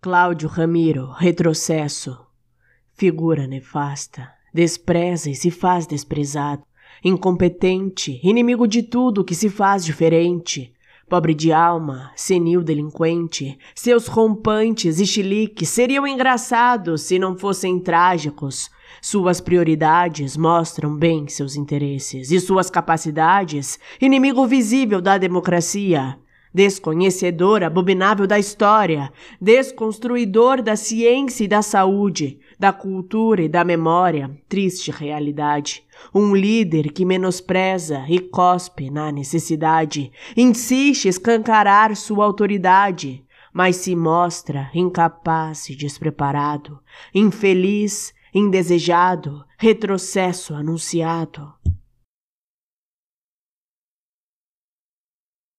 Cláudio Ramiro, retrocesso. Figura nefasta, despreza e se faz desprezado. Incompetente, inimigo de tudo que se faz diferente. Pobre de alma, senil delinquente, seus rompantes e chiliques seriam engraçados se não fossem trágicos. Suas prioridades mostram bem seus interesses e suas capacidades, inimigo visível da democracia. Desconhecedor abominável da história, desconstruidor da ciência e da saúde, da cultura e da memória, triste realidade. Um líder que menospreza e cospe na necessidade, insiste escancarar sua autoridade, mas se mostra incapaz e despreparado, infeliz, indesejado, retrocesso anunciado.